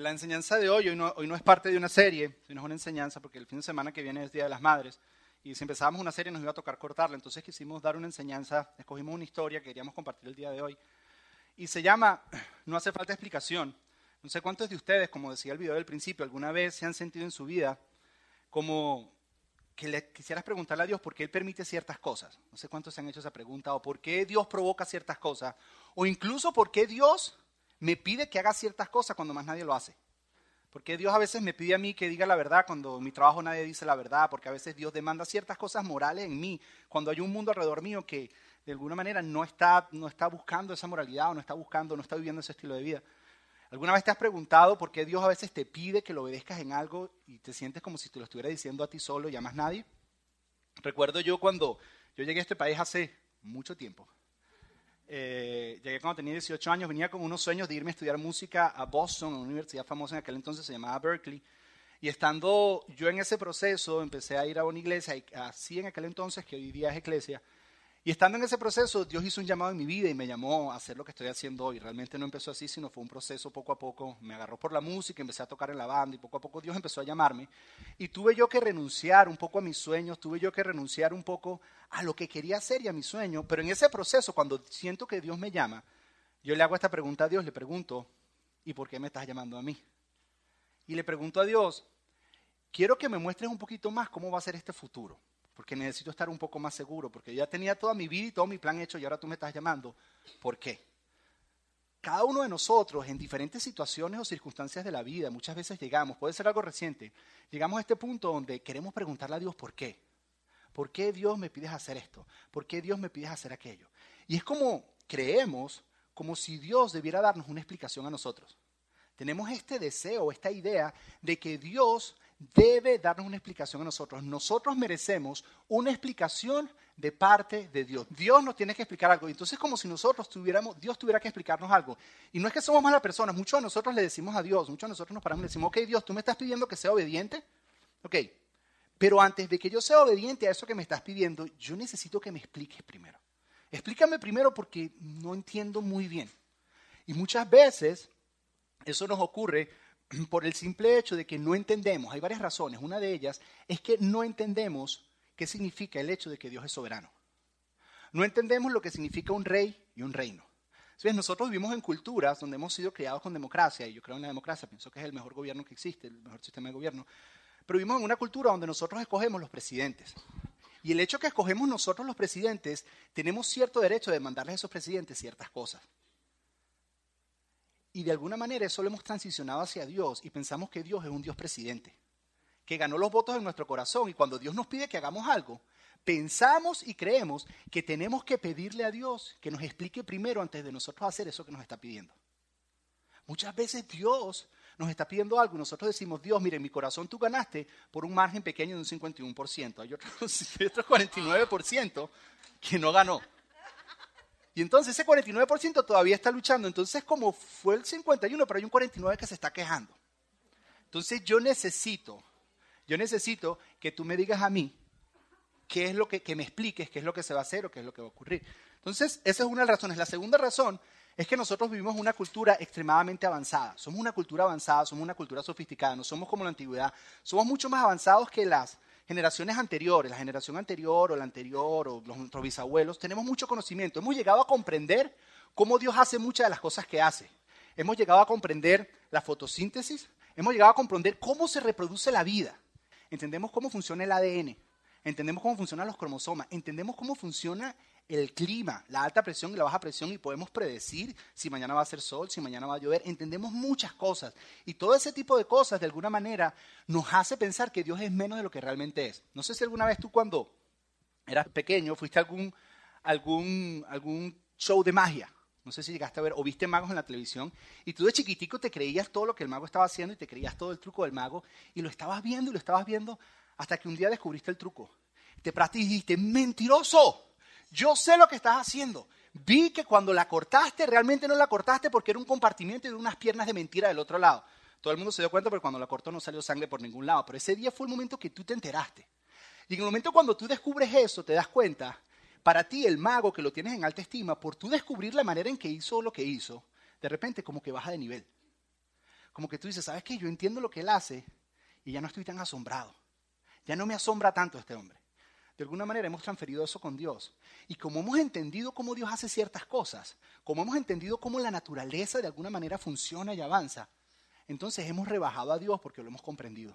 La enseñanza de hoy, hoy no, es parte de una serie, sino es una enseñanza porque el fin de semana que viene es Día de las Madres. Y si empezábamos una serie nos iba a tocar cortarla, entonces quisimos dar una enseñanza, escogimos una historia que queríamos compartir el día de hoy. Y se llama No hace falta explicación. No sé cuántos de ustedes, como decía el video del principio, alguna vez se han sentido en su vida como que le quisieras preguntarle a Dios por qué Él permite ciertas cosas. No sé cuántos se han hecho esa pregunta, o por qué Dios provoca ciertas cosas, o incluso por qué Dios me pide que haga ciertas cosas cuando más nadie lo hace. Porque Dios a veces me pide a mí que diga la verdad cuando en mi trabajo nadie dice la verdad, porque a veces Dios demanda ciertas cosas morales en mí, cuando hay un mundo alrededor mío que de alguna manera no está, no está buscando esa moralidad o no está buscando, no está viviendo ese estilo de vida. ¿Alguna vez te has preguntado por qué Dios a veces te pide que lo obedezcas en algo y te sientes como si te lo estuviera diciendo a ti solo y a más nadie? Recuerdo yo cuando yo llegué a este país hace mucho tiempo. Eh, llegué cuando tenía 18 años, venía con unos sueños de irme a estudiar música a Boston, a una universidad famosa en aquel entonces se llamaba Berkeley. Y estando yo en ese proceso, empecé a ir a una iglesia, así en aquel entonces, que hoy día es iglesia, y estando en ese proceso, Dios hizo un llamado en mi vida y me llamó a hacer lo que estoy haciendo hoy. Realmente no empezó así, sino fue un proceso poco a poco. Me agarró por la música, empecé a tocar en la banda y poco a poco Dios empezó a llamarme. Y tuve yo que renunciar un poco a mis sueños, tuve yo que renunciar un poco a lo que quería hacer y a mi sueño. Pero en ese proceso, cuando siento que Dios me llama, yo le hago esta pregunta a Dios, le pregunto, ¿y por qué me estás llamando a mí? Y le pregunto a Dios, quiero que me muestres un poquito más cómo va a ser este futuro porque necesito estar un poco más seguro, porque ya tenía toda mi vida y todo mi plan hecho y ahora tú me estás llamando. ¿Por qué? Cada uno de nosotros en diferentes situaciones o circunstancias de la vida, muchas veces llegamos, puede ser algo reciente, llegamos a este punto donde queremos preguntarle a Dios por qué. ¿Por qué Dios me pides hacer esto? ¿Por qué Dios me pides hacer aquello? Y es como creemos, como si Dios debiera darnos una explicación a nosotros. Tenemos este deseo, esta idea de que Dios debe darnos una explicación a nosotros. Nosotros merecemos una explicación de parte de Dios. Dios nos tiene que explicar algo. Entonces, como si nosotros tuviéramos, Dios tuviera que explicarnos algo. Y no es que somos malas personas, muchos de nosotros le decimos a Dios, muchos de nosotros nos paramos y decimos, ok, Dios, tú me estás pidiendo que sea obediente. Ok, pero antes de que yo sea obediente a eso que me estás pidiendo, yo necesito que me expliques primero. Explícame primero porque no entiendo muy bien. Y muchas veces eso nos ocurre por el simple hecho de que no entendemos, hay varias razones, una de ellas es que no entendemos qué significa el hecho de que Dios es soberano. No entendemos lo que significa un rey y un reino. Nosotros vivimos en culturas donde hemos sido criados con democracia, y yo creo en la democracia, pienso que es el mejor gobierno que existe, el mejor sistema de gobierno, pero vivimos en una cultura donde nosotros escogemos los presidentes. Y el hecho que escogemos nosotros los presidentes, tenemos cierto derecho de mandarles a esos presidentes ciertas cosas. Y de alguna manera eso lo hemos transicionado hacia Dios y pensamos que Dios es un Dios presidente, que ganó los votos en nuestro corazón y cuando Dios nos pide que hagamos algo, pensamos y creemos que tenemos que pedirle a Dios que nos explique primero antes de nosotros hacer eso que nos está pidiendo. Muchas veces Dios nos está pidiendo algo y nosotros decimos, Dios, mire, en mi corazón tú ganaste por un margen pequeño de un 51%. Hay otros, hay otros 49% que no ganó. Y entonces ese 49% todavía está luchando. Entonces como fue el 51, pero hay un 49 que se está quejando. Entonces yo necesito, yo necesito que tú me digas a mí qué es lo que, que me expliques, qué es lo que se va a hacer o qué es lo que va a ocurrir. Entonces esa es una de las razones. La segunda razón es que nosotros vivimos una cultura extremadamente avanzada. Somos una cultura avanzada, somos una cultura sofisticada, no somos como la antigüedad. Somos mucho más avanzados que las generaciones anteriores, la generación anterior o la anterior o los, nuestros bisabuelos, tenemos mucho conocimiento. Hemos llegado a comprender cómo Dios hace muchas de las cosas que hace. Hemos llegado a comprender la fotosíntesis, hemos llegado a comprender cómo se reproduce la vida. Entendemos cómo funciona el ADN, entendemos cómo funcionan los cromosomas, entendemos cómo funciona el clima, la alta presión y la baja presión y podemos predecir si mañana va a ser sol, si mañana va a llover. Entendemos muchas cosas y todo ese tipo de cosas de alguna manera nos hace pensar que Dios es menos de lo que realmente es. No sé si alguna vez tú cuando eras pequeño fuiste a algún, algún, algún show de magia. No sé si llegaste a ver o viste magos en la televisión y tú de chiquitico te creías todo lo que el mago estaba haciendo y te creías todo el truco del mago y lo estabas viendo y lo estabas viendo hasta que un día descubriste el truco. Te dijiste, mentiroso, yo sé lo que estás haciendo. Vi que cuando la cortaste, realmente no la cortaste porque era un compartimiento de unas piernas de mentira del otro lado. Todo el mundo se dio cuenta porque cuando la cortó no salió sangre por ningún lado. Pero ese día fue el momento que tú te enteraste. Y en el momento cuando tú descubres eso, te das cuenta, para ti el mago que lo tienes en alta estima, por tú descubrir la manera en que hizo lo que hizo, de repente como que baja de nivel como que tú dices, ¿sabes qué? Yo entiendo lo que él hace y ya no estoy tan asombrado. Ya no me asombra tanto este hombre. De alguna manera hemos transferido eso con Dios. Y como hemos entendido cómo Dios hace ciertas cosas, como hemos entendido cómo la naturaleza de alguna manera funciona y avanza, entonces hemos rebajado a Dios porque lo hemos comprendido.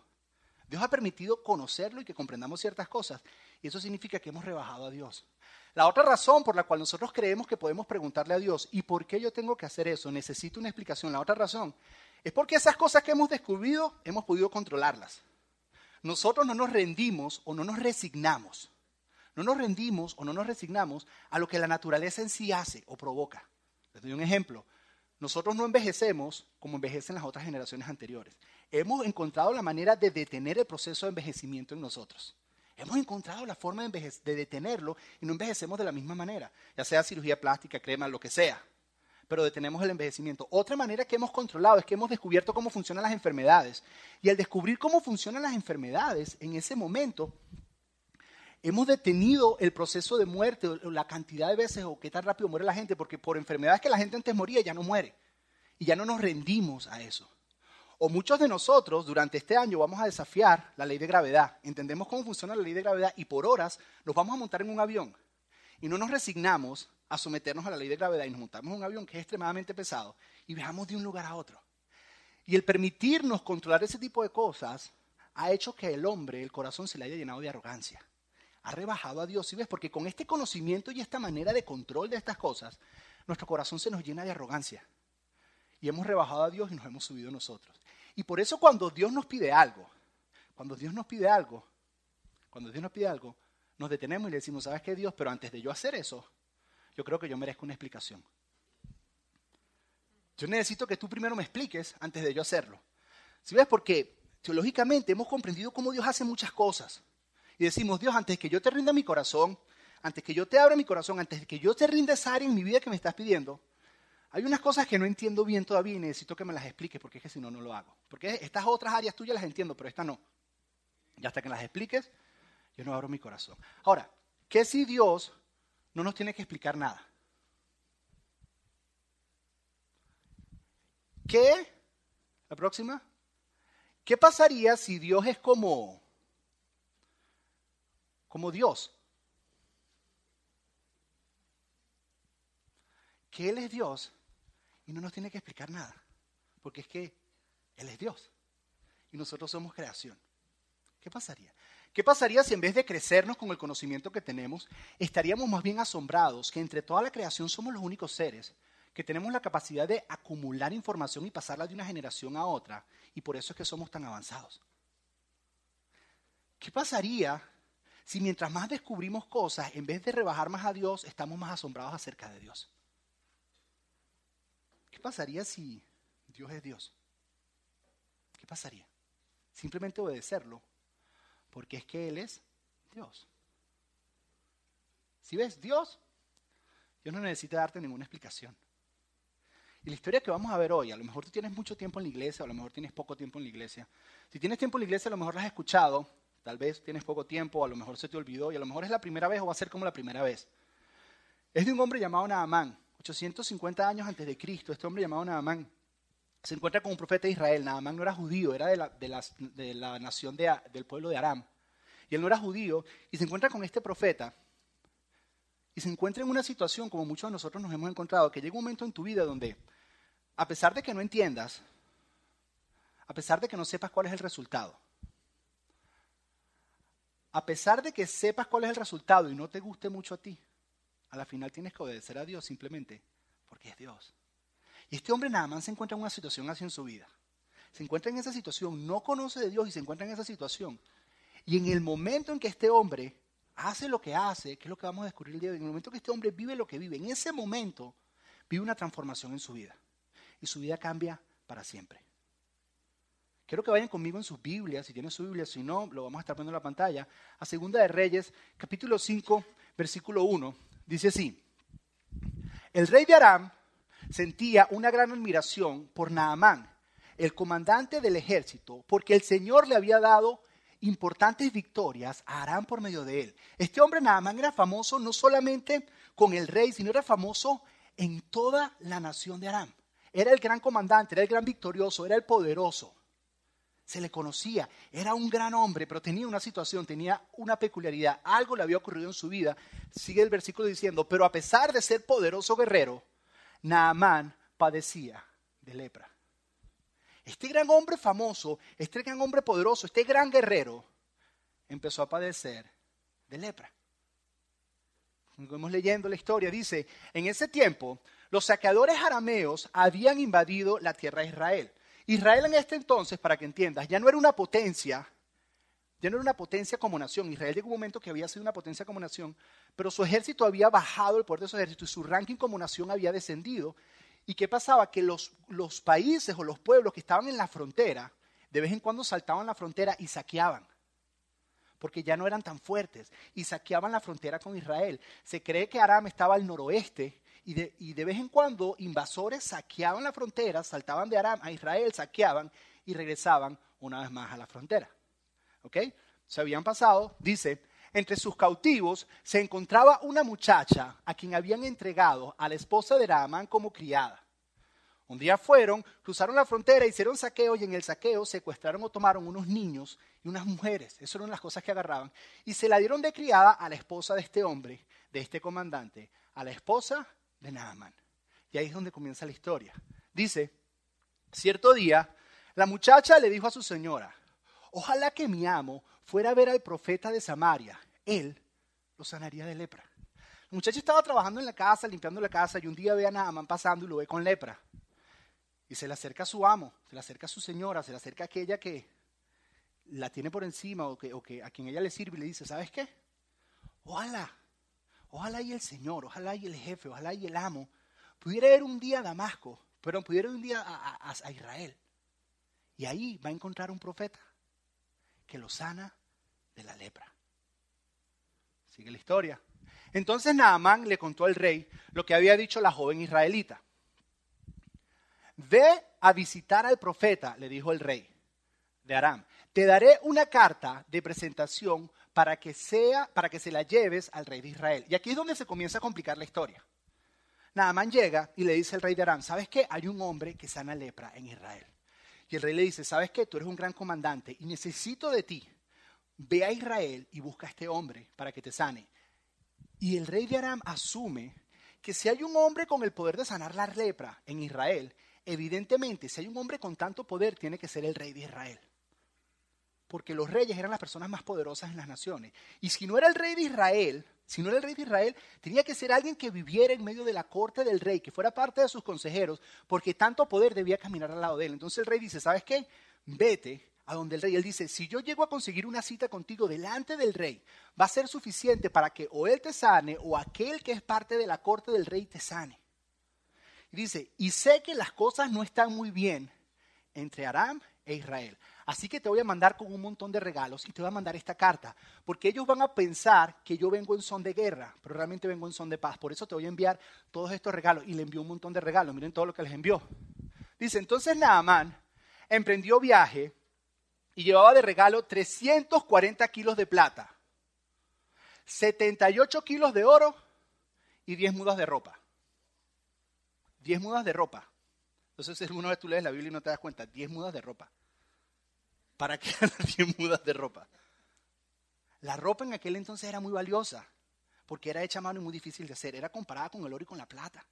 Dios ha permitido conocerlo y que comprendamos ciertas cosas. Y eso significa que hemos rebajado a Dios. La otra razón por la cual nosotros creemos que podemos preguntarle a Dios, ¿y por qué yo tengo que hacer eso? Necesito una explicación. La otra razón es porque esas cosas que hemos descubierto hemos podido controlarlas. Nosotros no nos rendimos o no nos resignamos. No nos rendimos o no nos resignamos a lo que la naturaleza en sí hace o provoca. Les doy un ejemplo. Nosotros no envejecemos como envejecen las otras generaciones anteriores. Hemos encontrado la manera de detener el proceso de envejecimiento en nosotros. Hemos encontrado la forma de, detenerlo y no envejecemos de la misma manera, ya sea cirugía plástica, crema, lo que sea, pero detenemos el envejecimiento. Otra manera que hemos controlado es que hemos descubierto cómo funcionan las enfermedades. Y al descubrir cómo funcionan las enfermedades, en ese momento hemos detenido el proceso de muerte, la cantidad de veces o qué tan rápido muere la gente, porque por enfermedades que la gente antes moría ya no muere. Y ya no nos rendimos a eso. O muchos de nosotros durante este año vamos a desafiar la ley de gravedad. Entendemos cómo funciona la ley de gravedad y por horas nos vamos a montar en un avión. Y no nos resignamos a someternos a la ley de gravedad y nos montamos en un avión que es extremadamente pesado y viajamos de un lugar a otro. Y el permitirnos controlar ese tipo de cosas ha hecho que el hombre, el corazón, se le haya llenado de arrogancia. Ha rebajado a Dios, ¿sí ves? Porque con este conocimiento y esta manera de control de estas cosas, nuestro corazón se nos llena de arrogancia. Y hemos rebajado a Dios y nos hemos subido nosotros. Y por eso cuando Dios nos pide algo, cuando Dios nos pide algo, cuando Dios nos pide algo, nos detenemos y le decimos, ¿sabes qué Dios? Pero antes de yo hacer eso, yo creo que yo merezco una explicación. Yo necesito que tú primero me expliques antes de yo hacerlo. ¿Sí ves? Porque teológicamente hemos comprendido cómo Dios hace muchas cosas. Y decimos, Dios, antes que yo te rinda mi corazón, antes que yo te abra mi corazón, antes que yo te rinda esa área en mi vida que me estás pidiendo, hay unas cosas que no entiendo bien todavía y necesito que me las expliques porque es que si no, no lo hago. Porque estas otras áreas tuyas las entiendo, pero esta no. Y hasta que las expliques, yo no abro mi corazón. Ahora, ¿qué si Dios no nos tiene que explicar nada? ¿Qué? La próxima. ¿Qué pasaría si Dios es como, como Dios? Que Él es Dios y no nos tiene que explicar nada, porque es que Él es Dios y nosotros somos creación. ¿Qué pasaría? ¿Qué pasaría si en vez de crecernos con el conocimiento que tenemos, estaríamos más bien asombrados que entre toda la creación somos los únicos seres que tenemos la capacidad de acumular información y pasarla de una generación a otra, y por eso es que somos tan avanzados? ¿Qué pasaría si mientras más descubrimos cosas, en vez de rebajar más a Dios, estamos más asombrados acerca de Dios? ¿Qué pasaría si Dios es Dios? ¿Qué pasaría? Simplemente obedecerlo, porque es que Él es Dios. Si ves, Dios, Dios no necesita darte ninguna explicación. Y la historia que vamos a ver hoy, a lo mejor tú tienes mucho tiempo en la iglesia, a lo mejor tienes poco tiempo en la iglesia. Si tienes tiempo en la iglesia, a lo mejor la has escuchado, tal vez tienes poco tiempo, a lo mejor se te olvidó, y a lo mejor es la primera vez o va a ser como la primera vez. Es de un hombre llamado Naamán. 850 años antes de Cristo, este hombre llamado Naamán se encuentra con un profeta de Israel. Naamán no era judío, era de la, de la nación del pueblo de Aram. Y él no era judío y se encuentra con este profeta. Y se encuentra en una situación, como muchos de nosotros nos hemos encontrado, que llega un momento en tu vida donde, a pesar de que no entiendas, a pesar de que no sepas cuál es el resultado, a pesar de que sepas cuál es el resultado y no te guste mucho a ti, a la final tienes que obedecer a Dios simplemente porque es Dios. Y este hombre nada más se encuentra en una situación así en su vida. Se encuentra en esa situación, no conoce de Dios y se encuentra en esa situación. Y en el momento en que este hombre hace lo que hace, que es lo que vamos a descubrir el día de hoy, en el momento que este hombre vive lo que vive, en ese momento vive una transformación en su vida. Y su vida cambia para siempre. Quiero que vayan conmigo en sus Biblias, si tienen su Biblia, si no, lo vamos a estar poniendo en la pantalla, a Segunda de Reyes, capítulo 5, versículo 1. Dice así, el rey de Aram sentía una gran admiración por Naamán, el comandante del ejército, porque el Señor le había dado importantes victorias a Aram por medio de él. Este hombre Naamán era famoso no solamente con el rey, sino era famoso en toda la nación de Aram. era el gran comandante, era el gran victorioso, era el poderoso. Se le conocía, era un gran hombre, pero tenía una situación, tenía una peculiaridad, algo le había ocurrido en su vida. Sigue el versículo diciendo, pero a pesar de ser poderoso guerrero, Naamán padecía de lepra. Este gran hombre famoso, este gran hombre poderoso, este gran guerrero, empezó a padecer de lepra. Vamos leyendo la historia, dice, en ese tiempo los saqueadores arameos habían invadido la tierra de Israel. Israel en este entonces, para que entiendas, ya no era una potencia, ya no era una potencia como nación. Israel llegó un momento que había sido una potencia como nación, pero su ejército había bajado el poder de su ejército y su ranking como nación había descendido. ¿Y qué pasaba? Que los, los países o los pueblos que estaban en la frontera, de vez en cuando saltaban la frontera y saqueaban porque ya no eran tan fuertes y saqueaban la frontera con Israel. Se cree que Aram estaba al noroeste y de, vez en cuando invasores saqueaban la frontera, saltaban de Aram a Israel, saqueaban y regresaban una vez más a la frontera. ¿Ok? Se habían pasado, dice, entre sus cautivos se encontraba una muchacha a quien habían entregado a la esposa de Raamán como criada. Un día fueron, cruzaron la frontera, hicieron saqueo y en el saqueo secuestraron o tomaron unos niños y unas mujeres. Esas eran las cosas que agarraban. Y se la dieron de criada a la esposa de este hombre, de este comandante, a la esposa de Naaman. Y ahí es donde comienza la historia. Dice, cierto día, la muchacha le dijo a su señora, ojalá que mi amo fuera a ver al profeta de Samaria, él lo sanaría de lepra. El muchacho estaba trabajando en la casa, limpiando la casa, y un día ve a Naaman pasando y lo ve con lepra. Y se le acerca a su amo, se le acerca a su señora, se le acerca a aquella que la tiene por encima o que, o que a quien ella le sirve y le dice, ¿sabes qué? Ojalá, ojalá y el Señor, ojalá y el jefe, ojalá y el amo pudiera ir un día a Damasco, pero pudiera ir un día a Israel. Y ahí va a encontrar un profeta que lo sana de la lepra. Sigue la historia. Entonces Naamán le contó al rey lo que había dicho la joven israelita. Ve a visitar al profeta, le dijo el rey de Aram. Te daré una carta de presentación para que sea, para que se la lleves al rey de Israel. Y aquí es donde se comienza a complicar la historia. Naamán llega y le dice al rey de Aram, ¿sabes qué? Hay un hombre que sana lepra en Israel. Y el rey le dice, ¿sabes qué? Tú eres un gran comandante y necesito de ti. Ve a Israel y busca a este hombre para que te sane. Y el rey de Aram asume que si hay un hombre con el poder de sanar la lepra en Israel, evidentemente si hay un hombre con tanto poder, tiene que ser el rey de Israel. Porque los reyes eran las personas más poderosas en las naciones. Y si no era el rey de Israel, si no era el rey de Israel, tenía que ser alguien que viviera en medio de la corte del rey, que fuera parte de sus consejeros, porque tanto poder debía caminar al lado de él. Entonces el rey dice, ¿sabes qué? Vete a donde el rey. Él dice, si yo llego a conseguir una cita contigo delante del rey, va a ser suficiente para que o él te sane o aquel que es parte de la corte del rey te sane. Y dice, y sé que las cosas no están muy bien entre Aram e Israel. Así que te voy a mandar con un montón de regalos y te voy a mandar esta carta, porque ellos van a pensar que yo vengo en son de guerra, pero realmente vengo en son de paz. Por eso te voy a enviar todos estos regalos. Y le envió un montón de regalos. Miren todo lo que les envió. Dice, entonces Naamán emprendió viaje y llevaba de regalo 340 kilos de plata, 78 kilos de oro y 10 mudas de ropa. 10 mudas de ropa. Entonces, alguna vez tú lees la Biblia y no te das cuenta, 10 mudas de ropa. ¿Para qué 10 mudas de ropa? La ropa en aquel entonces era muy valiosa, porque era hecha a mano y muy difícil de hacer. Era comparada con el oro y con la plata.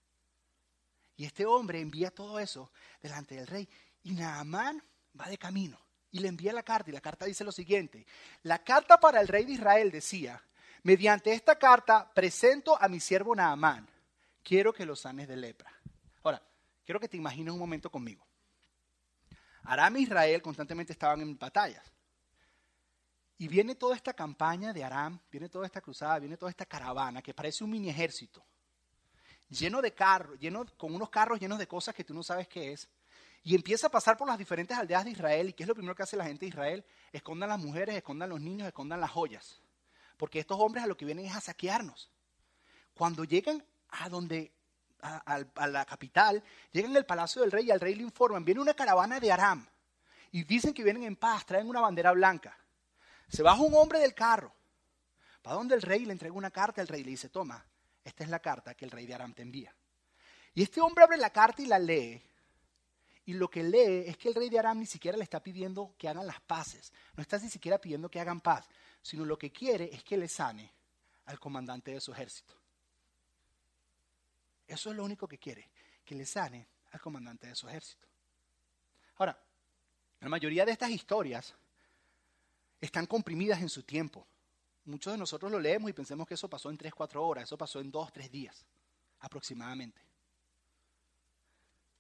Y este hombre envía todo eso delante del rey. Y Naamán va de camino y le envía la carta. Y la carta dice lo siguiente. La carta para el rey de Israel decía, mediante esta carta presento a mi siervo Naamán. Quiero que lo sanes de lepra. Ahora, quiero que te imagines un momento conmigo. Aram e Israel constantemente estaban en batallas. Y viene toda esta campaña de Aram, viene toda esta cruzada, viene toda esta caravana que parece un mini ejército, lleno de carros, lleno, con unos carros llenos de cosas que tú no sabes qué es. Y empieza a pasar por las diferentes aldeas de Israel. ¿Y qué es lo primero que hace la gente de Israel? Escondan las mujeres, escondan los niños, escondan las joyas. Porque estos hombres a lo que vienen es a saquearnos. Cuando llegan a donde a, la capital, llegan al palacio del rey y al rey le informan, viene una caravana de Aram y dicen que vienen en paz, traen una bandera blanca. Se baja un hombre del carro, va donde el rey le entrega una carta, el rey le dice, toma, esta es la carta que el rey de Aram te envía. Y este hombre abre la carta y la lee y lo que lee es que el rey de Aram ni siquiera le está pidiendo que hagan las paces, no está ni siquiera pidiendo que hagan paz, sino lo que quiere es que le sane al comandante de su ejército. Eso es lo único que quiere, que le sane al comandante de su ejército. Ahora, la mayoría de estas historias están comprimidas en su tiempo. Muchos de nosotros lo leemos y pensemos que eso pasó en 3, 4 horas, eso pasó en 2, 3 días aproximadamente.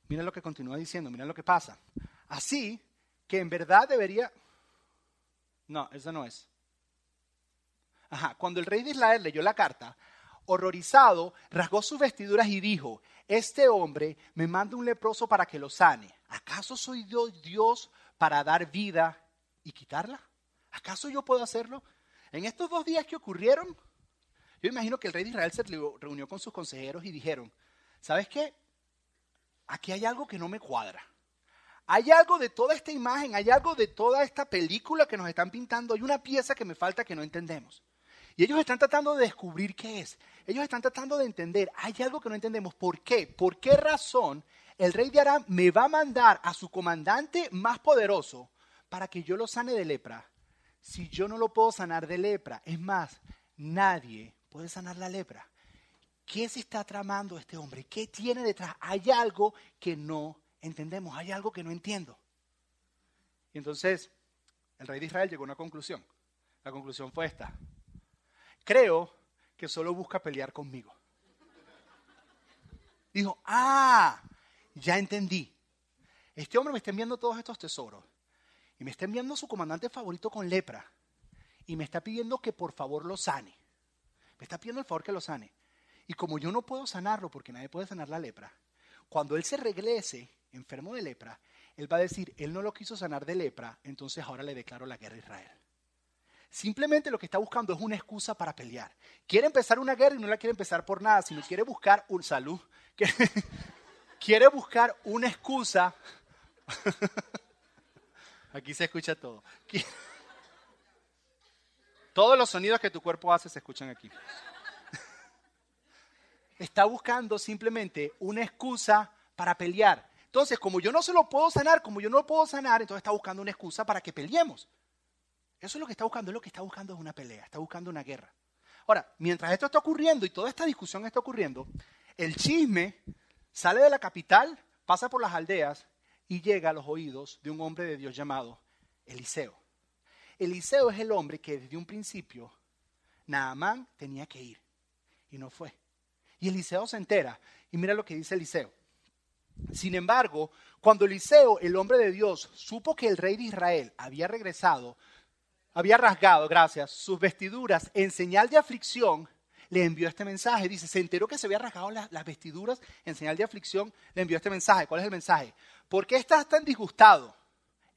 Mira lo que continúa diciendo, mira lo que pasa. Así que en verdad debería... No, eso no es. Ajá, cuando el rey de Israel leyó la carta, horrorizado, rasgó sus vestiduras y dijo, este hombre me manda un leproso para que lo sane. ¿Acaso soy Dios para dar vida y quitarla? ¿Acaso yo puedo hacerlo? En estos dos días que ocurrieron, yo imagino que el rey de Israel se reunió con sus consejeros y dijeron, ¿sabes qué? Aquí hay algo que no me cuadra. Hay algo de toda esta imagen, hay algo de toda esta película que nos están pintando, hay una pieza que me falta que no entendemos. Y ellos están tratando de descubrir qué es. Ellos están tratando de entender, hay algo que no entendemos. ¿Por qué? ¿Por qué razón el rey de Aram me va a mandar a su comandante más poderoso para que yo lo sane de lepra? Si yo no lo puedo sanar de lepra. Es más, nadie puede sanar la lepra. ¿Qué se está tramando este hombre? ¿Qué tiene detrás? Hay algo que no entendemos, hay algo que no entiendo. Y entonces el rey de Israel llegó a una conclusión. La conclusión fue esta creo que solo busca pelear conmigo. Dijo, ah, ya entendí. Este hombre me está enviando todos estos tesoros y me está enviando su comandante favorito con lepra y me está pidiendo que por favor lo sane. Me está pidiendo el favor que lo sane. Y como yo no puedo sanarlo porque nadie puede sanar la lepra, cuando él se regrese enfermo de lepra, él va a decir, él no lo quiso sanar de lepra, entonces ahora le declaro la guerra a Israel. Simplemente lo que está buscando es una excusa para pelear. Quiere empezar una guerra y no la quiere empezar por nada, sino quiere buscar un salud. Quiere buscar una excusa. Aquí se escucha todo. Todos los sonidos que tu cuerpo hace se escuchan aquí. Está buscando simplemente una excusa para pelear. Entonces, como yo no se lo puedo sanar, como yo no lo puedo sanar, entonces está buscando una excusa para que peleemos. Eso es lo que está buscando, es lo que está buscando es una pelea, está buscando una guerra. Ahora, mientras esto está ocurriendo y toda esta discusión está ocurriendo, el chisme sale de la capital, pasa por las aldeas y llega a los oídos de un hombre de Dios llamado Eliseo. Eliseo es el hombre que desde un principio Naamán tenía que ir y no fue. Y Eliseo se entera y mira lo que dice Eliseo. Sin embargo, cuando Eliseo, el hombre de Dios, supo que el rey de Israel había regresado, había rasgado, gracias, sus vestiduras en señal de aflicción, le envió este mensaje. Dice, se enteró que se había rasgado las, vestiduras en señal de aflicción, le envió este mensaje. ¿Cuál es el mensaje? ¿Por qué estás tan disgustado?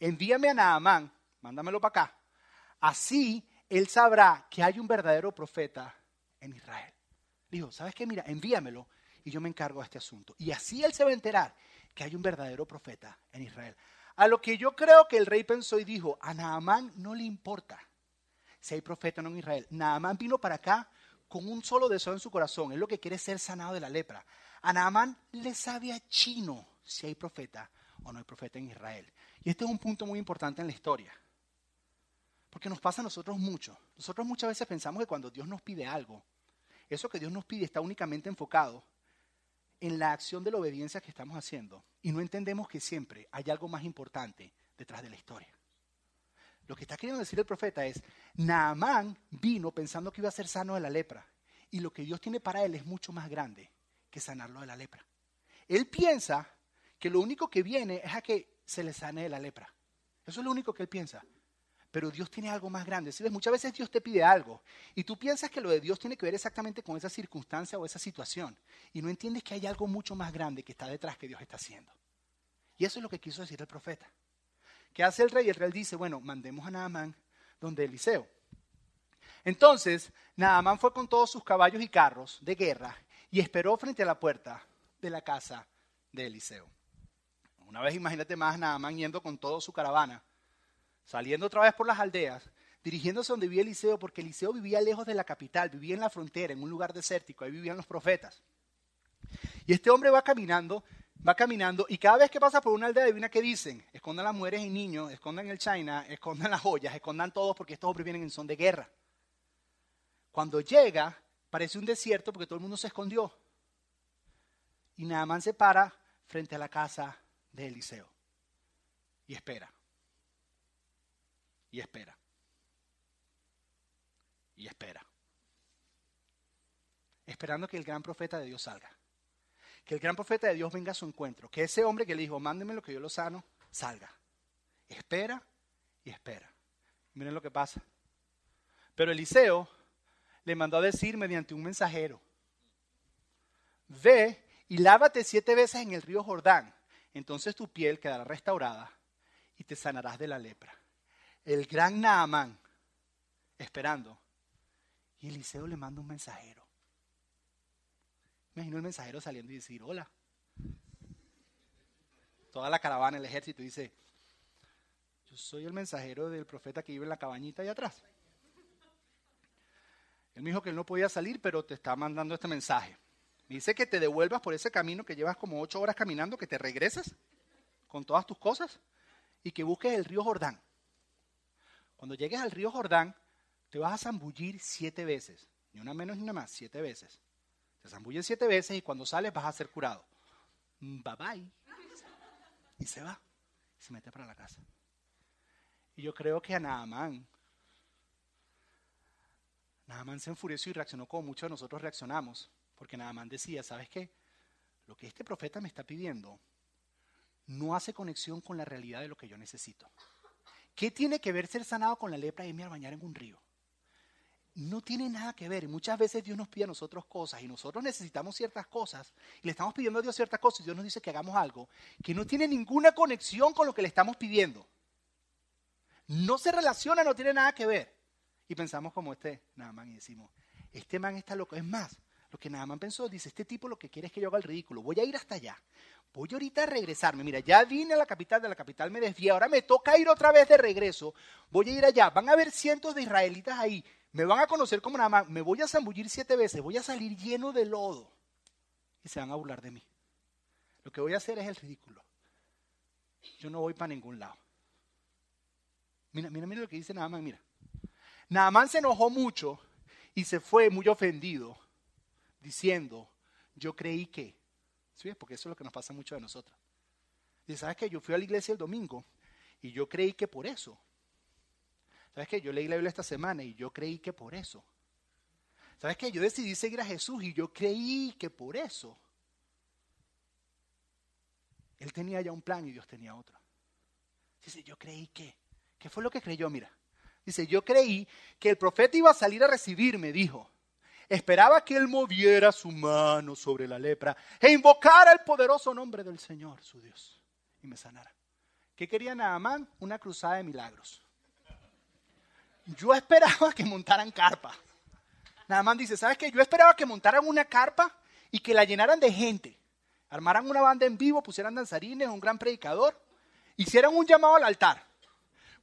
Envíame a Naamán, mándamelo para acá. Así él sabrá que hay un verdadero profeta en Israel. Dijo, ¿sabes qué? Mira, envíamelo y yo me encargo de este asunto. Y así él se va a enterar que hay un verdadero profeta en Israel. A lo que yo creo que el rey pensó y dijo, a Naamán no le importa si hay profeta o no en Israel. Naamán vino para acá con un solo deseo en su corazón. Es lo que quiere ser sanado de la lepra. A Naamán le sabe a chino si hay profeta o no hay profeta en Israel. Y este es un punto muy importante en la historia. Porque nos pasa a nosotros mucho. Nosotros muchas veces pensamos que cuando Dios nos pide algo, eso que Dios nos pide está únicamente enfocado en la acción de la obediencia que estamos haciendo y no entendemos que siempre hay algo más importante detrás de la historia. Lo que está queriendo decir el profeta es, Naamán vino pensando que iba a ser sano de la lepra y lo que Dios tiene para él es mucho más grande que sanarlo de la lepra. Él piensa que lo único que viene es a que se le sane de la lepra. Eso es lo único que él piensa. Pero Dios tiene algo más grande. Muchas veces Dios te pide algo y tú piensas que lo de Dios tiene que ver exactamente con esa circunstancia o esa situación y no entiendes que hay algo mucho más grande que está detrás que Dios está haciendo. Y eso es lo que quiso decir el profeta. ¿Qué hace el rey? El rey dice, bueno, mandemos a Naamán donde Eliseo. Entonces, Naamán fue con todos sus caballos y carros de guerra y esperó frente a la puerta de la casa de Eliseo. Una vez imagínate más Naamán yendo con toda su caravana saliendo otra vez por las aldeas, dirigiéndose donde vivía Eliseo, porque Eliseo vivía lejos de la capital, vivía en la frontera, en un lugar desértico, ahí vivían los profetas. Y este hombre va caminando, va caminando y cada vez que pasa por una aldea adivina qué dicen. Escondan las mujeres y niños, escondan el China, escondan las joyas, escondan todos porque estos hombres vienen en son de guerra. Cuando llega, parece un desierto porque todo el mundo se escondió. Y Naamán se para frente a la casa de Eliseo y espera. Y espera. Y espera. Esperando que el gran profeta de Dios salga que el gran profeta de Dios venga a su encuentro, que ese hombre que le dijo, mándeme lo que yo lo sano, salga. Espera y espera. Miren lo que pasa. Pero Eliseo le mandó a decir mediante un mensajero, ve y lávate siete veces en el río Jordán, entonces tu piel quedará restaurada y te sanarás de la lepra. El gran Naamán, esperando, y Eliseo le manda un mensajero imagino el mensajero saliendo y decir, hola. Toda la caravana, el ejército dice, yo soy el mensajero del profeta que vive en la cabañita allá atrás. Él me dijo que él no podía salir, pero te está mandando este mensaje. Me dice que te devuelvas por ese camino que llevas como ocho horas caminando, que te regreses con todas tus cosas y que busques el río Jordán. Cuando llegues al río Jordán, te vas a zambullir siete veces, ni una menos ni una más, siete veces. Te zambullen siete veces y cuando sales vas a ser curado. Mm, bye bye. Y se va. Se mete para la casa. Y yo creo que a Naamán, Naamán se enfureció y reaccionó como muchos de nosotros reaccionamos. Porque Naamán decía, ¿sabes qué? Lo que este profeta me está pidiendo no hace conexión con la realidad de lo que yo necesito. ¿Qué tiene que ver ser sanado con la lepra y irme a bañar en un río? no tiene nada que ver. Muchas veces Dios nos pide a nosotros cosas y nosotros necesitamos ciertas cosas y le estamos pidiendo a Dios ciertas cosas y Dios nos dice que hagamos algo que no tiene ninguna conexión con lo que le estamos pidiendo. No se relaciona, no tiene nada que ver. Y pensamos como este Naaman y decimos, este man está loco. Es más, lo que Naaman pensó, dice, este tipo lo que quiere es que yo haga el ridículo. Voy a ir hasta allá. Voy ahorita a regresarme. Mira, ya vine a la capital, de la capital me desvié. Ahora me toca ir otra vez de regreso. Voy a ir allá. Van a haber cientos de israelitas ahí me van a conocer como nada más, me voy a zambullir siete veces, voy a salir lleno de lodo y se van a burlar de mí. Lo que voy a hacer es el ridículo. Yo no voy para ningún lado. Mira, mira, mira lo que dice Naamán, mira. Naamán se enojó mucho y se fue muy ofendido, diciendo, yo creí que, ¿sí? porque eso es lo que nos pasa mucho de nosotros. Dice, ¿sabes qué? Yo fui a la iglesia el domingo y yo creí que por eso ¿Sabes qué? Yo leí la Biblia esta semana y yo creí que por eso. ¿Sabes qué? Yo decidí seguir a Jesús y yo creí que por eso. Él tenía ya un plan y Dios tenía otro. Dice, yo creí que. ¿Qué fue lo que creyó? Mira. Dice, yo creí que el profeta iba a salir a recibirme, dijo. Esperaba que él moviera su mano sobre la lepra e invocara el poderoso nombre del Señor, su Dios, y me sanara. ¿Qué quería Naamán? Una cruzada de milagros yo esperaba que montaran carpa. Nada más dice, ¿sabes qué? Yo esperaba que montaran una carpa y que la llenaran de gente. Armaran una banda en vivo, pusieran danzarines, un gran predicador, hicieran un llamado al altar.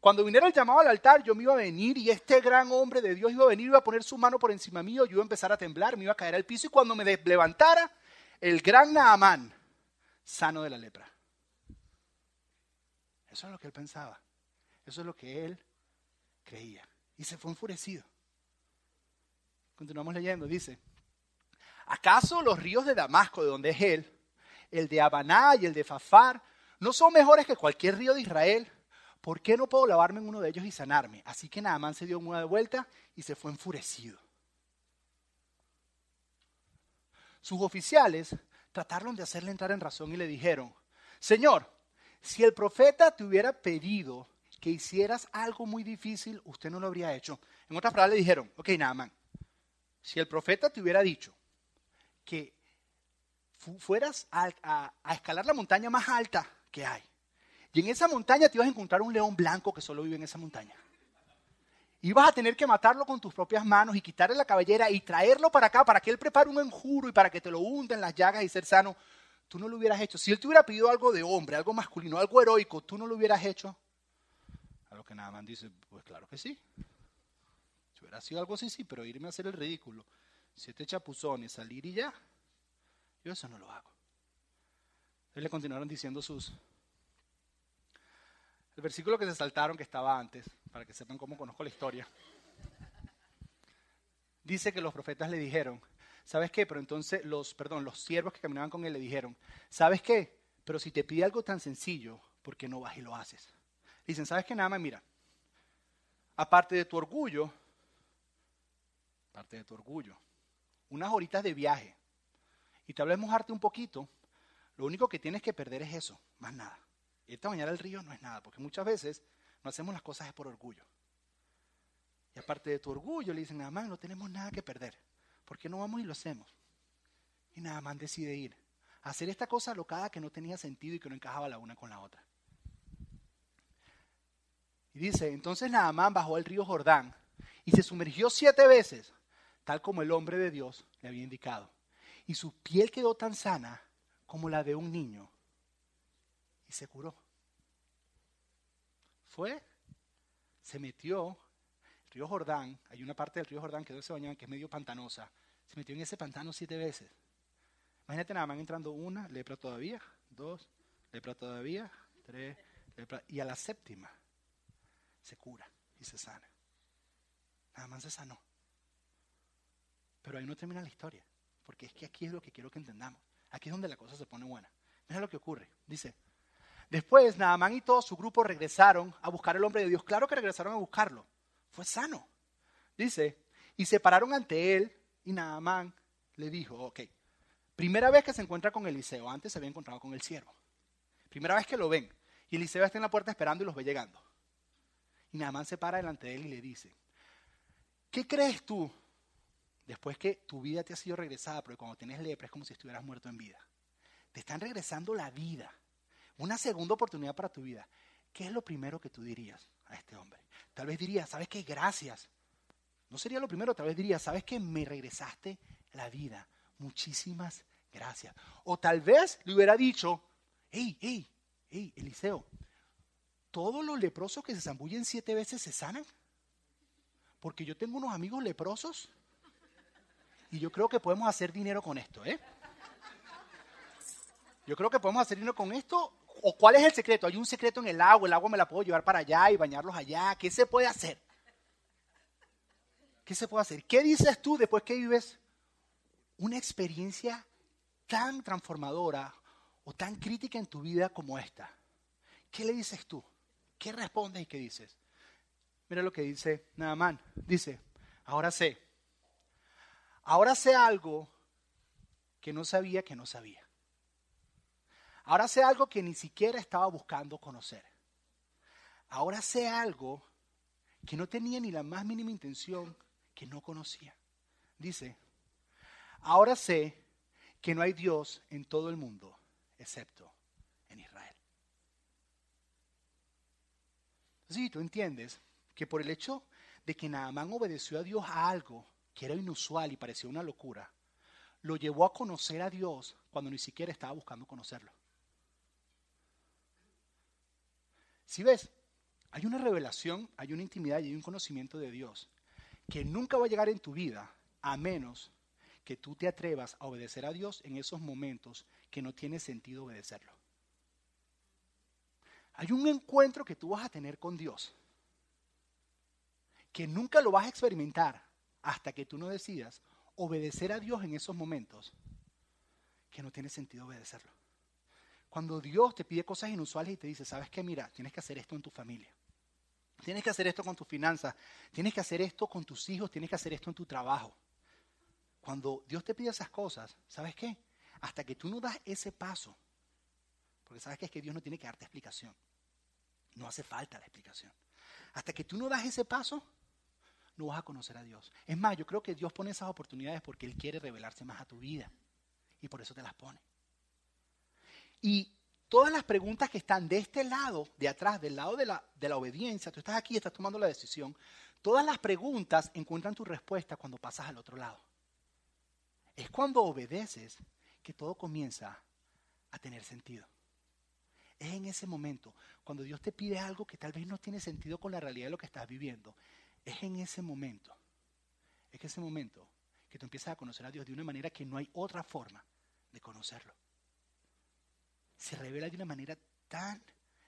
Cuando viniera el llamado al altar, yo me iba a venir y este gran hombre de Dios iba a venir, iba a poner su mano por encima mío, yo iba a empezar a temblar, me iba a caer al piso y cuando me levantara, el gran Naamán, sano de la lepra. Eso es lo que él pensaba. Eso es lo que él creía y se fue enfurecido. Continuamos leyendo, dice, ¿acaso los ríos de Damasco, de donde es él, el de Habaná y el de Fafar, no son mejores que cualquier río de Israel? ¿Por qué no puedo lavarme en uno de ellos y sanarme? Así que Naamán se dio una vuelta y se fue enfurecido. Sus oficiales trataron de hacerle entrar en razón y le dijeron, Señor, si el profeta te hubiera pedido que hicieras algo muy difícil, usted no lo habría hecho. En otras palabras le dijeron, ok, Naaman, si el profeta te hubiera dicho que fueras a, escalar la montaña más alta que hay, y en esa montaña te ibas a encontrar un león blanco que solo vive en esa montaña. Ibas a tener que matarlo con tus propias manos y quitarle la cabellera y traerlo para acá para que él prepare un enjuro y para que te lo hunda en las llagas y ser sano. Tú no lo hubieras hecho. Si él te hubiera pedido algo de hombre, algo masculino, algo heroico, tú no lo hubieras hecho. A lo que Naaman dice, pues claro que sí. Si hubiera sido algo así, sí, pero irme a hacer el ridículo, siete chapuzones, salir y ya, yo eso no lo hago. le continuaron diciendo sus... El versículo que se saltaron que estaba antes, para que sepan cómo conozco la historia, dice que los profetas le dijeron, ¿sabes qué? Pero entonces los, perdón, los siervos que caminaban con él le dijeron, ¿sabes qué? Pero si te pide algo tan sencillo, ¿por qué no vas y lo haces? Dicen, ¿sabes qué? Nada más, mira, aparte de tu orgullo, aparte de tu orgullo, unas horitas de viaje, y tal vez mojarte un poquito, lo único que tienes que perder es eso, más nada. Irte a bañar al río no es nada, porque muchas veces no hacemos las cosas por orgullo. Y aparte de tu orgullo, le dicen, nada más no tenemos nada que perder. ¿Por qué no vamos y lo hacemos? Y nada más decide ir. A hacer esta cosa alocada que no tenía sentido y que no encajaba la una con la otra. Y dice, entonces Naamán bajó al río Jordán y se sumergió siete veces, tal como el hombre de Dios le había indicado. Y su piel quedó tan sana como la de un niño. Se curó. Fue, se metió, el río Jordán, hay una parte del río Jordán que se bañaban que es medio pantanosa, se metió en ese pantano siete veces. Imagínate nada más entrando una, lepra todavía, dos, lepra todavía, tres, lepra, y a la séptima se cura y se sana. Nada más se sanó. Pero ahí no termina la historia, porque es que aquí es lo que quiero que entendamos. Aquí es donde la cosa se pone buena. Mira lo que ocurre. Dice, después Naamán y todo su grupo regresaron a buscar al hombre de Dios. Claro que regresaron a buscarlo. Fue sano. Dice, y se pararon ante él y Naamán le dijo, ok, primera vez que se encuentra con Eliseo, antes se había encontrado con el siervo. Primera vez que lo ven. Y Eliseo está en la puerta esperando y los ve llegando. Y Naamán se para delante de él y le dice, ¿qué crees tú después que tu vida te ha sido regresada? Porque cuando tienes lepra es como si estuvieras muerto en vida. Te están regresando la vida, una segunda oportunidad para tu vida. ¿Qué es lo primero que tú dirías a este hombre? Tal vez dirías, ¿sabes qué? Gracias. No sería lo primero, tal vez dirías, ¿sabes qué? Me regresaste la vida. Muchísimas gracias. O tal vez le hubiera dicho, hey, hey, hey, Eliseo, todos los leprosos que se zambullen siete veces se sanan. Porque yo tengo unos amigos leprosos y yo creo que podemos hacer dinero con esto, ¿eh? Yo creo que podemos hacer dinero con esto. ¿O cuál es el secreto? Hay un secreto en el agua, el agua me la puedo llevar para allá y bañarlos allá. ¿Qué se puede hacer? ¿Qué se puede hacer? ¿Qué dices tú después que vives una experiencia tan transformadora o tan crítica en tu vida como esta? ¿Qué le dices tú? ¿Qué respondes y qué dices? Mira lo que dice Naamán. Dice, ahora sé. Ahora sé algo que no sabía que no sabía. Ahora sé algo que ni siquiera estaba buscando conocer. Ahora sé algo que no tenía ni la más mínima intención, que no conocía. Dice, ahora sé que no hay Dios en todo el mundo excepto Sí, tú entiendes que por el hecho de que Naamán obedeció a Dios a algo que era inusual y parecía una locura, lo llevó a conocer a Dios cuando ni siquiera estaba buscando conocerlo. Si ves, hay una revelación, hay una intimidad y hay un conocimiento de Dios que nunca va a llegar en tu vida a menos que tú te atrevas a obedecer a Dios en esos momentos que no tiene sentido obedecerlo. Hay un encuentro que tú vas a tener con Dios que nunca lo vas a experimentar hasta que tú no decidas obedecer a Dios en esos momentos que no tiene sentido obedecerlo. Cuando Dios te pide cosas inusuales y te dice, ¿sabes qué? Mira, tienes que hacer esto en tu familia. Tienes que hacer esto con tus finanzas. Tienes que hacer esto con tus hijos. Tienes que hacer esto en tu trabajo. Cuando Dios te pide esas cosas, ¿sabes qué? Hasta que tú no das ese paso, porque sabes que es que Dios no tiene que darte explicación. No hace falta la explicación. Hasta que tú no das ese paso, no vas a conocer a Dios. Es más, yo creo que Dios pone esas oportunidades porque Él quiere revelarse más a tu vida. Y por eso te las pone. Y todas las preguntas que están de este lado, de atrás, del lado de la, obediencia, tú estás aquí, estás tomando la decisión, todas las preguntas encuentran tu respuesta cuando pasas al otro lado. Es cuando obedeces que todo comienza a tener sentido. Es en ese momento, cuando Dios te pide algo que tal vez no tiene sentido con la realidad de lo que estás viviendo, es en ese momento, es que ese momento que tú empiezas a conocer a Dios de una manera que no hay otra forma de conocerlo. Se revela de una manera tan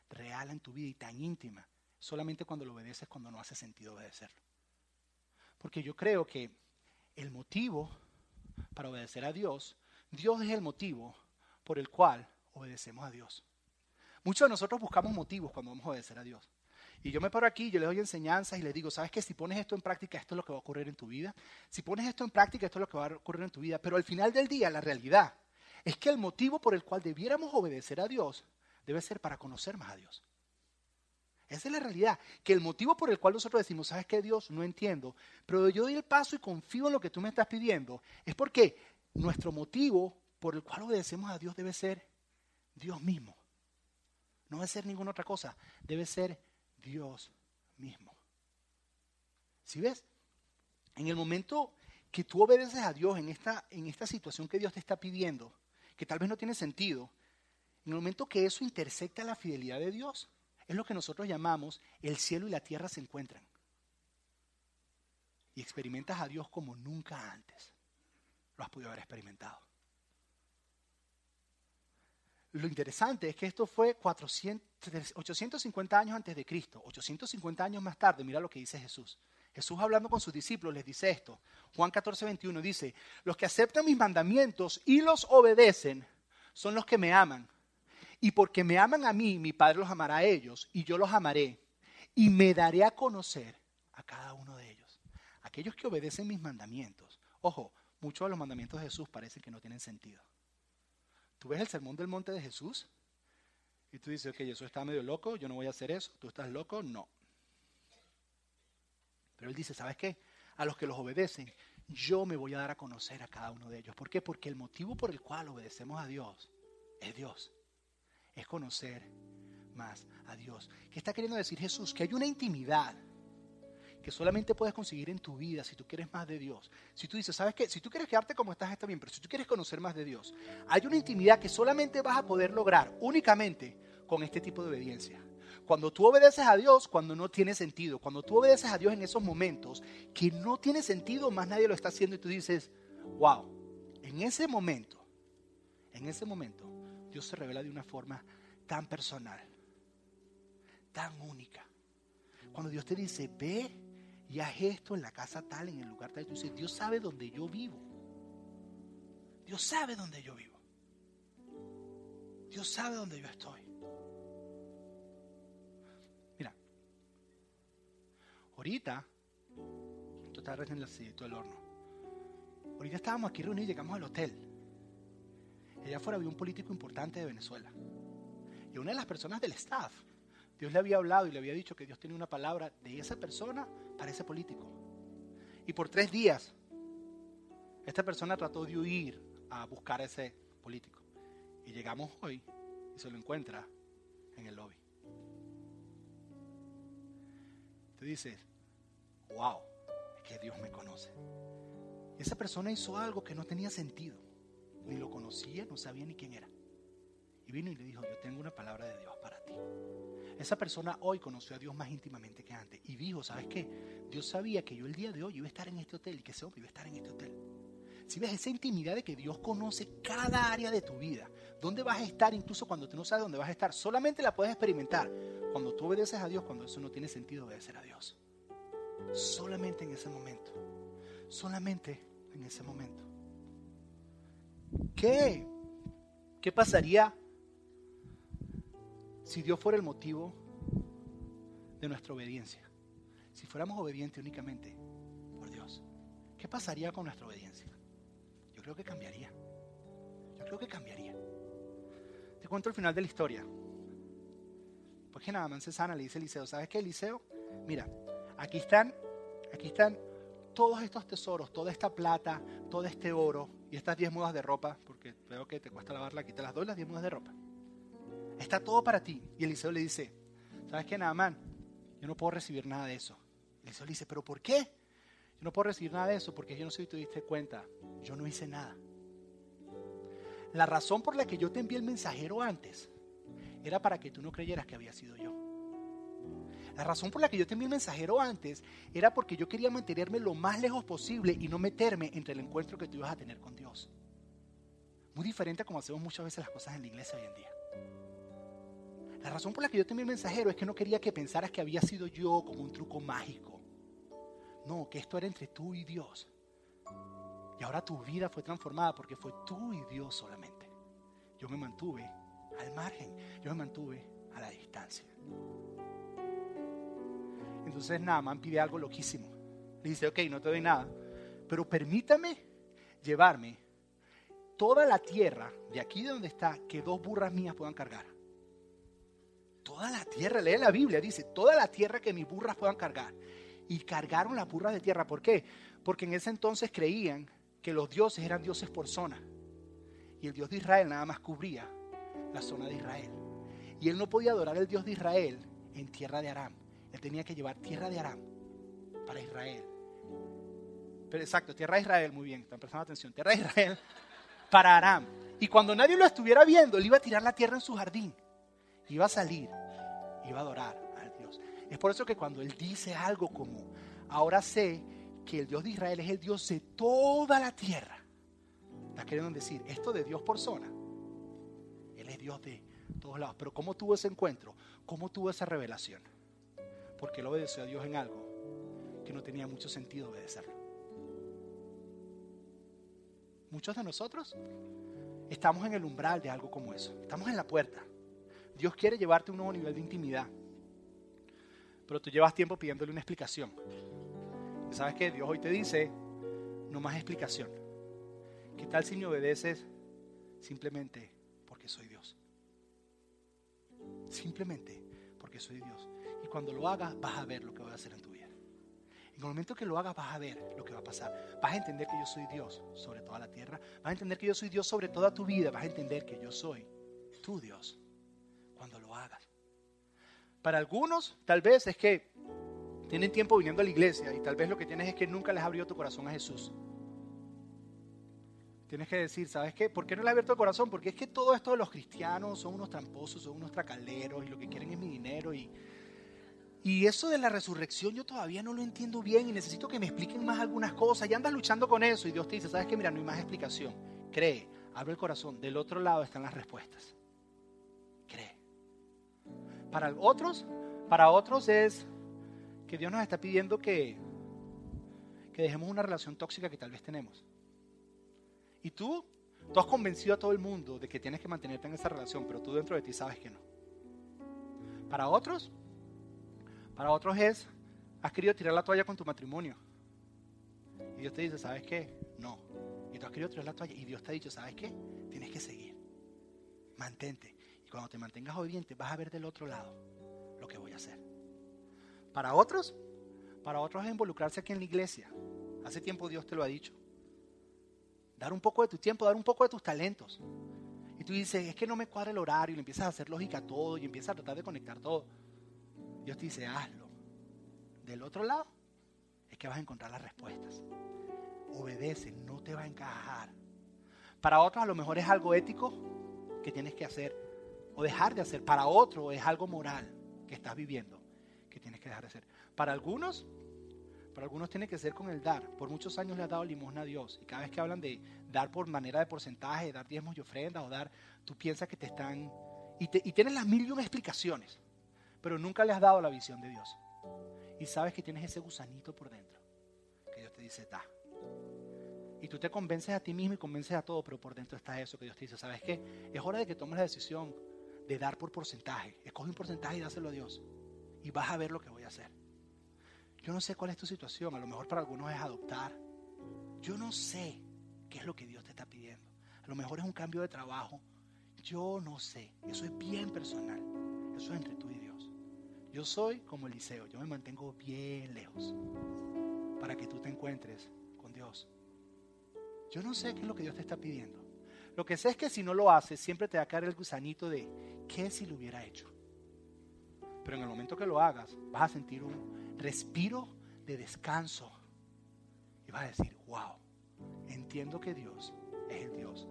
real en tu vida y tan íntima, solamente cuando lo obedeces, cuando no hace sentido obedecerlo. Porque yo creo que el motivo para obedecer a Dios, Dios es el motivo por el cual obedecemos a Dios. Muchos de nosotros buscamos motivos cuando vamos a obedecer a Dios. Y yo me paro aquí, yo les doy enseñanzas y les digo, ¿sabes qué? Si pones esto en práctica, esto es lo que va a ocurrir en tu vida. Si pones esto en práctica, esto es lo que va a ocurrir en tu vida. Pero al final del día, la realidad es que el motivo por el cual debiéramos obedecer a Dios debe ser para conocer más a Dios. Esa es la realidad, que el motivo por el cual nosotros decimos, ¿sabes qué Dios? No entiendo, pero yo doy el paso y confío en lo que tú me estás pidiendo, es porque nuestro motivo por el cual obedecemos a Dios debe ser Dios mismo. No debe ser ninguna otra cosa, debe ser Dios mismo. ¿Sí ves? En el momento que tú obedeces a Dios en esta, en esta situación que Dios te está pidiendo, que tal vez no tiene sentido, en el momento que eso intersecta la fidelidad de Dios, es lo que nosotros llamamos el cielo y la tierra se encuentran. Y experimentas a Dios como nunca antes lo has podido haber experimentado. Lo interesante es que esto fue 850 años antes de Cristo, 850 años más tarde, mira lo que dice Jesús. Jesús hablando con sus discípulos les dice esto. Juan 14, 21 dice, los que aceptan mis mandamientos y los obedecen son los que me aman. Y porque me aman a mí, mi Padre los amará a ellos y yo los amaré y me daré a conocer a cada uno de ellos. Aquellos que obedecen mis mandamientos. Ojo, muchos de los mandamientos de Jesús parecen que no tienen sentido. Tú ves el sermón del monte de Jesús y tú dices, ok, Jesús está medio loco, yo no voy a hacer eso, tú estás loco, no. Pero él dice, ¿sabes qué? A los que los obedecen, yo me voy a dar a conocer a cada uno de ellos. ¿Por qué? Porque el motivo por el cual obedecemos a Dios es Dios. Es conocer más a Dios. ¿Qué está queriendo decir Jesús? Que hay una intimidad que solamente puedes conseguir en tu vida si tú quieres más de Dios. Si tú dices, ¿sabes qué? Si tú quieres quedarte como estás, está bien, pero si tú quieres conocer más de Dios, hay una intimidad que solamente vas a poder lograr únicamente con este tipo de obediencia. Cuando tú obedeces a Dios, cuando no tiene sentido, cuando tú obedeces a Dios en esos momentos que no tiene sentido, más nadie lo está haciendo y tú dices, wow, en ese momento, en ese momento, Dios se revela de una forma tan personal, tan única. Cuando Dios te dice, ve y haz esto en la casa tal, en el lugar tal. Tú dices, Dios sabe dónde yo vivo. Dios sabe dónde yo vivo. Dios sabe dónde yo estoy. Ahorita, tú estás recién el horno. Ahorita estábamos aquí reunidos y llegamos al hotel. Allá afuera había un político importante de Venezuela. Y una de las personas del staff Dios le había hablado y le había dicho que Dios tenía una palabra de esa persona para ese político. Y por tres días, esta persona trató de huir a buscar a ese político. Y llegamos hoy y se lo encuentra en el lobby. Tú dices, wow, es que Dios me conoce. Esa persona hizo algo que no tenía sentido. Ni lo conocía, no sabía ni quién era. Y vino y le dijo, yo tengo una palabra de Dios para ti. Esa persona hoy conoció a Dios más íntimamente que antes y dijo, ¿sabes qué? Dios sabía que yo el día de hoy iba a estar en este hotel y que ese hombre iba a estar en este hotel. Si ves esa intimidad de que Dios conoce cada área de tu vida, dónde vas a estar incluso cuando tú no sabes dónde vas a estar, solamente la puedes experimentar cuando tú obedeces a Dios, cuando eso no tiene sentido obedecer a Dios. Solamente en ese momento. Solamente en ese momento. ¿Qué? ¿Qué pasaría si Dios fuera el motivo de nuestra obediencia, si fuéramos obedientes únicamente por Dios, ¿qué pasaría con nuestra obediencia? Yo creo que cambiaría. Yo creo que cambiaría. Te cuento el final de la historia. Pues que nada más sana le dice Eliseo, ¿sabes qué, Eliseo? Mira, aquí están, aquí están todos estos tesoros, toda esta plata, todo este oro y estas diez mudas de ropa, porque veo que te cuesta lavarla, aquí te las doy las diez mudas de ropa. Está todo para ti. Y Eliseo le dice, ¿sabes qué, Naamán? Yo no puedo recibir nada de eso. Eliseo le dice, ¿pero por qué? Yo no puedo recibir nada de eso porque yo no sé si te diste cuenta. Yo no hice nada. La razón por la que yo te envié el mensajero antes era para que tú no creyeras que había sido yo. La razón por la que yo te el mensajero antes era porque yo quería mantenerme lo más lejos posible y no meterme entre el encuentro que tú ibas a tener con Dios. Muy diferente a como hacemos muchas veces las cosas en la iglesia hoy en día. La razón por la que yo te el mensajero es que no quería que pensaras que había sido yo como un truco mágico. No, que esto era entre tú y Dios. Y ahora tu vida fue transformada porque fue tú y Dios solamente. Yo me mantuve al margen, yo me mantuve a la distancia. Entonces Naaman pide algo loquísimo. Le dice, ok, no te doy nada, pero permítame llevarme toda la tierra de aquí de donde está que dos burras mías puedan cargar. Toda la tierra, lee la Biblia, dice, toda la tierra que mis burras puedan cargar. Y cargaron las burras de tierra. ¿Por qué? Porque en ese entonces creían que los dioses eran dioses por zona. Y el Dios de Israel nada más cubría la zona de Israel. Y él no podía adorar al Dios de Israel en tierra de Aram. Él tenía que llevar tierra de Aram para Israel. Pero exacto, tierra de Israel, muy bien, están prestando atención. Tierra de Israel para Aram. Y cuando nadie lo estuviera viendo, él iba a tirar la tierra en su jardín. Iba a salir, iba a adorar al Dios. Es por eso que cuando él dice algo como, ahora sé que el Dios de Israel es el Dios de toda la tierra, está queriendo decir, esto de Dios por zona, Él es Dios de todos lados. Pero ¿cómo tuvo ese encuentro? ¿Cómo tuvo esa revelación? Porque él obedeció a Dios en algo que no tenía mucho sentido obedecerlo. Muchos de nosotros estamos en el umbral de algo como eso. Estamos en la puerta. Dios quiere llevarte a un nuevo nivel de intimidad. Pero tú llevas tiempo pidiéndole una explicación. ¿Sabes qué? Dios hoy te dice, no más explicación. ¿Qué tal si me obedeces simplemente porque soy Dios? Simplemente porque soy Dios. Cuando lo hagas, vas a ver lo que voy a hacer en tu vida. En el momento que lo hagas, vas a ver lo que va a pasar. Vas a entender que yo soy Dios sobre toda la tierra. Vas a entender que yo soy Dios sobre toda tu vida. Vas a entender que yo soy tu Dios cuando lo hagas. Para algunos, tal vez es que tienen tiempo viniendo a la iglesia y tal vez lo que tienes es que nunca les abrió tu corazón a Jesús. Tienes que decir, ¿sabes qué? ¿Por qué no le ha abierto el corazón? Porque es que todo esto de los cristianos son unos tramposos, son unos tracaleros y lo que quieren es mi dinero y, y eso de la resurrección yo todavía no lo entiendo bien y necesito que me expliquen más algunas cosas. Y andas luchando con eso y Dios te dice, ¿sabes qué? Mira, no hay más explicación. Cree, abre el corazón. Del otro lado están las respuestas. Cree. Para otros, para otros es que Dios nos está pidiendo que, que dejemos una relación tóxica que tal vez tenemos. Y tú, tú has convencido a todo el mundo de que tienes que mantenerte en esa relación, pero tú dentro de ti sabes que no. Para otros, para otros es, has querido tirar la toalla con tu matrimonio. Y Dios te dice, ¿sabes qué? No. Y tú has querido tirar la toalla y Dios te ha dicho, ¿sabes qué? Tienes que seguir. Mantente. Y cuando te mantengas obediente, vas a ver del otro lado lo que voy a hacer. Para otros, para otros es involucrarse aquí en la iglesia. Hace tiempo Dios te lo ha dicho. Dar un poco de tu tiempo, dar un poco de tus talentos. Y tú dices, es que no me cuadra el horario y empiezas a hacer lógica todo y empiezas a tratar de conectar todo. Dios te dice, hazlo. Del otro lado es que vas a encontrar las respuestas. Obedece, no te va a encajar. Para otros a lo mejor es algo ético que tienes que hacer o dejar de hacer. Para otro es algo moral que estás viviendo que tienes que dejar de hacer. Para algunos para algunos tiene que ser con el dar. Por muchos años le ha dado limosna a Dios. Y cada vez que hablan de dar por manera de porcentaje, dar diezmos y ofrendas o dar, tú piensas que te están... Y, y tienes las mil y una explicaciones, pero nunca le has dado la visión de Dios. Y sabes que tienes ese gusanito por dentro, que Dios te dice, da. Y tú te convences a ti mismo y convences a todo, pero por dentro está eso que Dios te dice, ¿sabes qué? Es hora de que tomes la decisión de dar por porcentaje. Escoge un porcentaje y dáselo a Dios. Y vas a ver lo que voy a hacer. Yo no sé cuál es tu situación, a lo mejor para algunos es adoptar. Yo no sé qué es lo que Dios te está pidiendo. A lo mejor es un cambio de trabajo. Yo no sé. Eso es bien personal. Eso es entre tú y Dios. Yo soy como Eliseo. Yo me mantengo bien lejos para que tú te encuentres con Dios. Yo no sé qué es lo que Dios te está pidiendo. Lo que sé es que si no lo haces, siempre te va a caer el gusanito de qué si lo hubiera hecho. Pero en el momento que lo hagas, vas a sentir un respiro de descanso. Y vas a decir, wow, entiendo que Dios es el Dios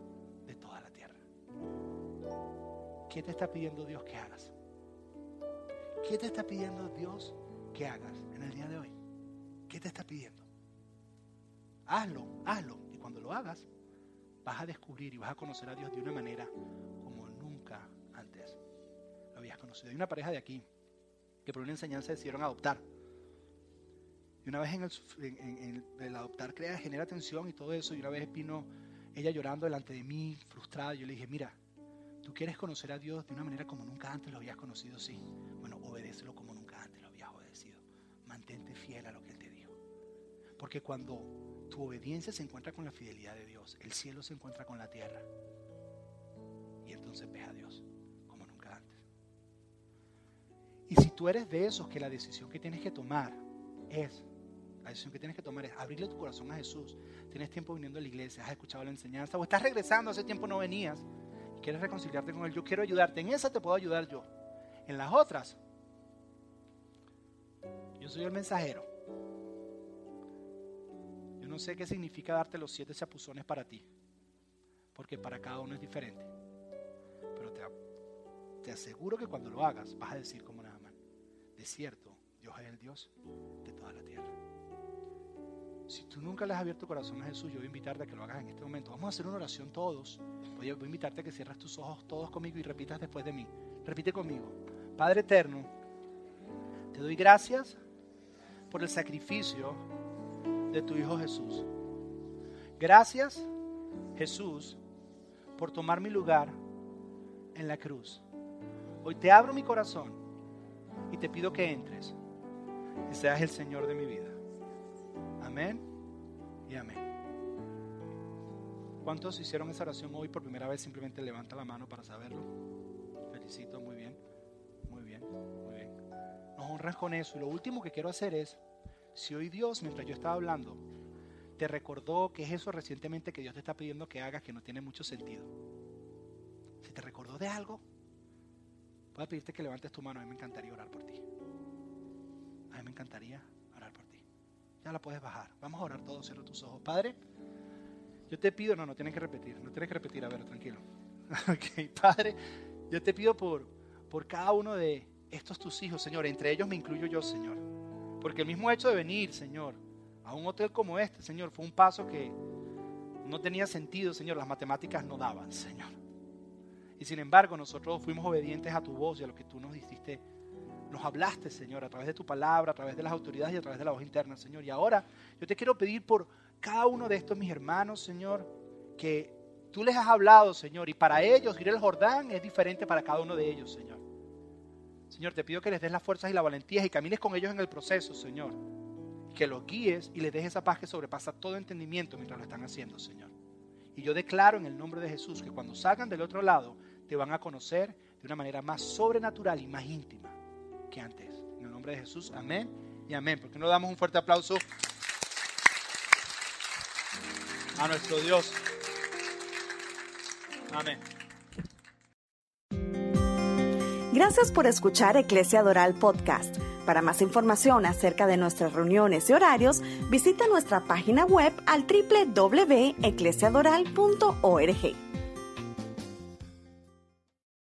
de toda la tierra. ¿Qué te está pidiendo Dios que hagas? ¿Qué te está pidiendo Dios que hagas en el día de hoy? ¿Qué te está pidiendo? Hazlo, hazlo. Y cuando lo hagas, vas a descubrir y vas a conocer a Dios de una manera como nunca antes lo habías conocido. Hay una pareja de aquí que por una enseñanza decidieron adoptar. Y una vez en el, adoptar crea, genera tensión y todo eso. Y una vez vino ella llorando delante de mí, frustrada. Yo le dije, mira, tú quieres conocer a Dios de una manera como nunca antes lo habías conocido, sí. Bueno, obedécelo como nunca antes lo habías obedecido. Mantente fiel a lo que Él te dijo. Porque cuando tu obediencia se encuentra con la fidelidad de Dios, el cielo se encuentra con la tierra. Y entonces ves a Dios como nunca antes. Y si tú eres de esos que la decisión que tienes que tomar es la decisión que tienes que tomar es abrirle tu corazón a Jesús. Tienes tiempo viniendo a la iglesia, has escuchado la enseñanza o estás regresando, hace tiempo no venías y quieres reconciliarte con Él. Yo quiero ayudarte. En esa te puedo ayudar yo. En las otras, yo soy el mensajero. Yo no sé qué significa darte los siete chapuzones para ti, porque para cada uno es diferente. Pero te, te aseguro que cuando lo hagas vas a decir como nada más, de cierto, Dios es el Dios de toda la tierra. Si tú nunca le has abierto tu corazón a Jesús, yo voy a invitarte a que lo hagas en este momento. Vamos a hacer una oración todos. Voy a, invitarte a que cierres tus ojos todos conmigo y repitas después de mí. Repite conmigo. Padre eterno, te doy gracias por el sacrificio de tu Hijo Jesús. Gracias, Jesús, por tomar mi lugar en la cruz. Hoy te abro mi corazón y te pido que entres y seas el Señor de mi vida. Amén y amén. ¿Cuántos hicieron esa oración hoy por primera vez? Simplemente levanta la mano para saberlo. Felicito, muy bien, muy bien, muy bien. Nos honras con eso. Y lo último que quiero hacer es, si hoy Dios, mientras yo estaba hablando, te recordó que es eso recientemente que Dios te está pidiendo que hagas que no tiene mucho sentido. Si te recordó de algo, a pedirte que levantes tu mano. A mí me encantaría orar por ti. A mí me encantaría ya la puedes bajar. Vamos a orar todos, cierra tus ojos. Padre, yo te pido, no, no tienes que repetir, no tienes que repetir, a ver, tranquilo. ok, Padre, yo te pido por, por cada uno de estos tus hijos, Señor, entre ellos me incluyo yo, Señor. Porque el mismo hecho de venir, Señor, a un hotel como este, Señor, fue un paso que no tenía sentido, Señor, las matemáticas no daban, Señor. Y sin embargo, nosotros fuimos obedientes a tu voz y a lo que tú nos hiciste nos hablaste, Señor, a través de tu palabra, a través de las autoridades y a través de la voz interna, Señor. Y ahora yo te quiero pedir por cada uno de estos mis hermanos, Señor, que tú les has hablado, Señor, y para ellos ir el Jordán es diferente para cada uno de ellos, Señor. Señor, te pido que les des las fuerzas y la valentía y camines con ellos en el proceso, Señor. Que los guíes y les des esa paz que sobrepasa todo entendimiento mientras lo están haciendo, Señor. Y yo declaro en el nombre de Jesús que cuando salgan del otro lado, te van a conocer de una manera más sobrenatural y más íntima antes. En el nombre de Jesús, amén y amén. Porque no damos un fuerte aplauso a nuestro Dios. Amén. Gracias por escuchar Eclesia Doral Podcast. Para más información acerca de nuestras reuniones y horarios, visita nuestra página web al www.eclesiadoral.org.